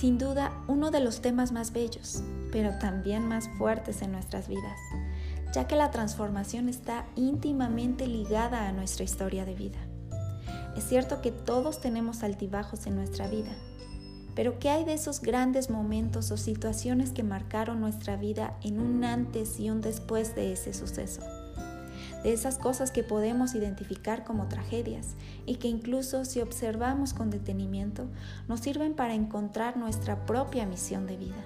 Sin duda uno de los temas más bellos, pero también más fuertes en nuestras vidas, ya que la transformación está íntimamente ligada a nuestra historia de vida. Es cierto que todos tenemos altibajos en nuestra vida, pero ¿qué hay de esos grandes momentos o situaciones que marcaron nuestra vida en un antes y un después de ese suceso? De esas cosas que podemos identificar como tragedias y que incluso si observamos con detenimiento nos sirven para encontrar nuestra propia misión de vida.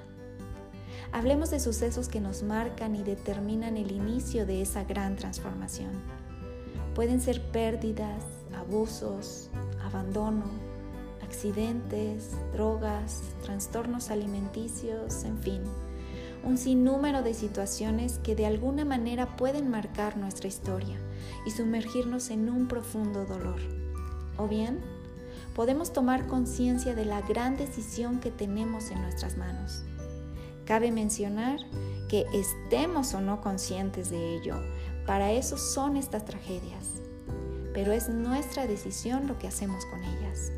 Hablemos de sucesos que nos marcan y determinan el inicio de esa gran transformación. Pueden ser pérdidas, abusos, abandono, accidentes, drogas, trastornos alimenticios, en fin un sinnúmero de situaciones que de alguna manera pueden marcar nuestra historia y sumergirnos en un profundo dolor. O bien, podemos tomar conciencia de la gran decisión que tenemos en nuestras manos. Cabe mencionar que estemos o no conscientes de ello, para eso son estas tragedias, pero es nuestra decisión lo que hacemos con ellas.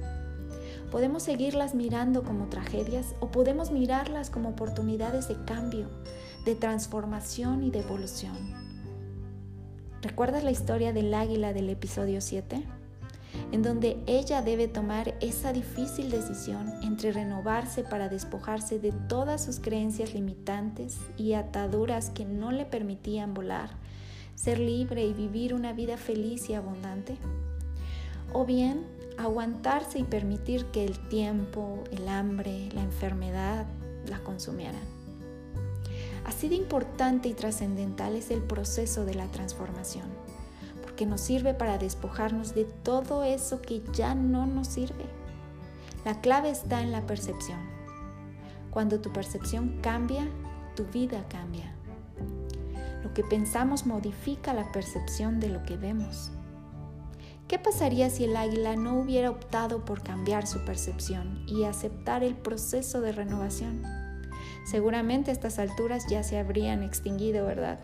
Podemos seguirlas mirando como tragedias o podemos mirarlas como oportunidades de cambio, de transformación y de evolución. ¿Recuerdas la historia del águila del episodio 7? En donde ella debe tomar esa difícil decisión entre renovarse para despojarse de todas sus creencias limitantes y ataduras que no le permitían volar, ser libre y vivir una vida feliz y abundante. O bien aguantarse y permitir que el tiempo, el hambre, la enfermedad la consumieran. Así de importante y trascendental es el proceso de la transformación, porque nos sirve para despojarnos de todo eso que ya no nos sirve. La clave está en la percepción. Cuando tu percepción cambia, tu vida cambia. Lo que pensamos modifica la percepción de lo que vemos. ¿Qué pasaría si el águila no hubiera optado por cambiar su percepción y aceptar el proceso de renovación? Seguramente estas alturas ya se habrían extinguido, ¿verdad?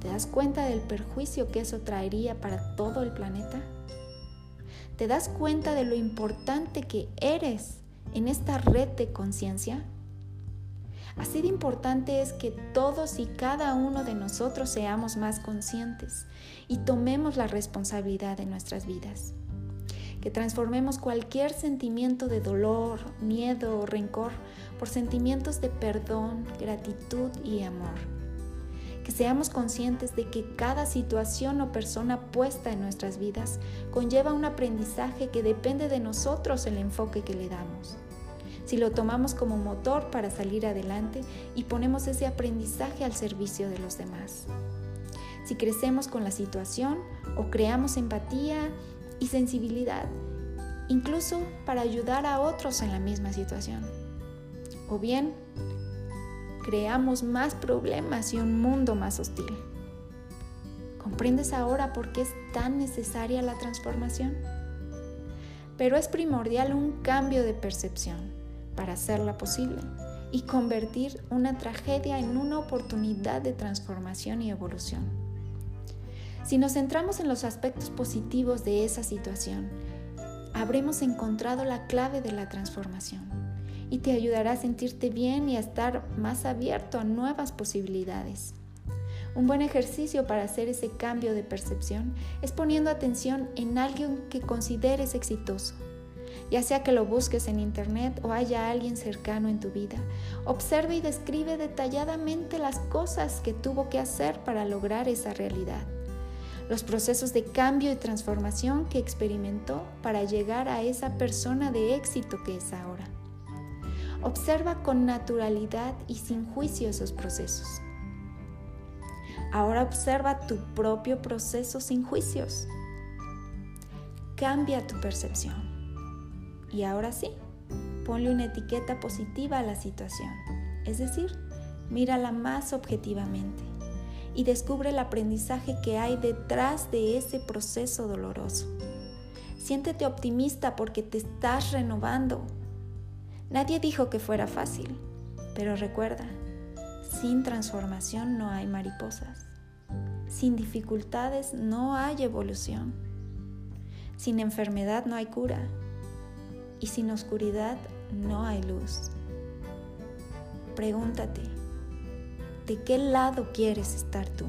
¿Te das cuenta del perjuicio que eso traería para todo el planeta? ¿Te das cuenta de lo importante que eres en esta red de conciencia? Así de importante es que todos y cada uno de nosotros seamos más conscientes y tomemos la responsabilidad de nuestras vidas. Que transformemos cualquier sentimiento de dolor, miedo o rencor por sentimientos de perdón, gratitud y amor. Que seamos conscientes de que cada situación o persona puesta en nuestras vidas conlleva un aprendizaje que depende de nosotros el enfoque que le damos si lo tomamos como motor para salir adelante y ponemos ese aprendizaje al servicio de los demás. Si crecemos con la situación o creamos empatía y sensibilidad, incluso para ayudar a otros en la misma situación. O bien, creamos más problemas y un mundo más hostil. ¿Comprendes ahora por qué es tan necesaria la transformación? Pero es primordial un cambio de percepción para hacerla posible y convertir una tragedia en una oportunidad de transformación y evolución. Si nos centramos en los aspectos positivos de esa situación, habremos encontrado la clave de la transformación y te ayudará a sentirte bien y a estar más abierto a nuevas posibilidades. Un buen ejercicio para hacer ese cambio de percepción es poniendo atención en alguien que consideres exitoso ya sea que lo busques en internet o haya alguien cercano en tu vida. Observe y describe detalladamente las cosas que tuvo que hacer para lograr esa realidad, los procesos de cambio y transformación que experimentó para llegar a esa persona de éxito que es ahora. Observa con naturalidad y sin juicio esos procesos. Ahora observa tu propio proceso sin juicios. Cambia tu percepción. Y ahora sí, ponle una etiqueta positiva a la situación. Es decir, mírala más objetivamente y descubre el aprendizaje que hay detrás de ese proceso doloroso. Siéntete optimista porque te estás renovando. Nadie dijo que fuera fácil, pero recuerda, sin transformación no hay mariposas. Sin dificultades no hay evolución. Sin enfermedad no hay cura. Y sin oscuridad no hay luz. Pregúntate, ¿de qué lado quieres estar tú?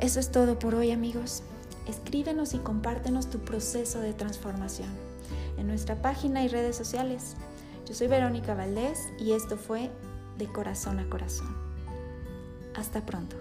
Eso es todo por hoy amigos. Escríbenos y compártenos tu proceso de transformación en nuestra página y redes sociales. Yo soy Verónica Valdés y esto fue De Corazón a Corazón. Hasta pronto.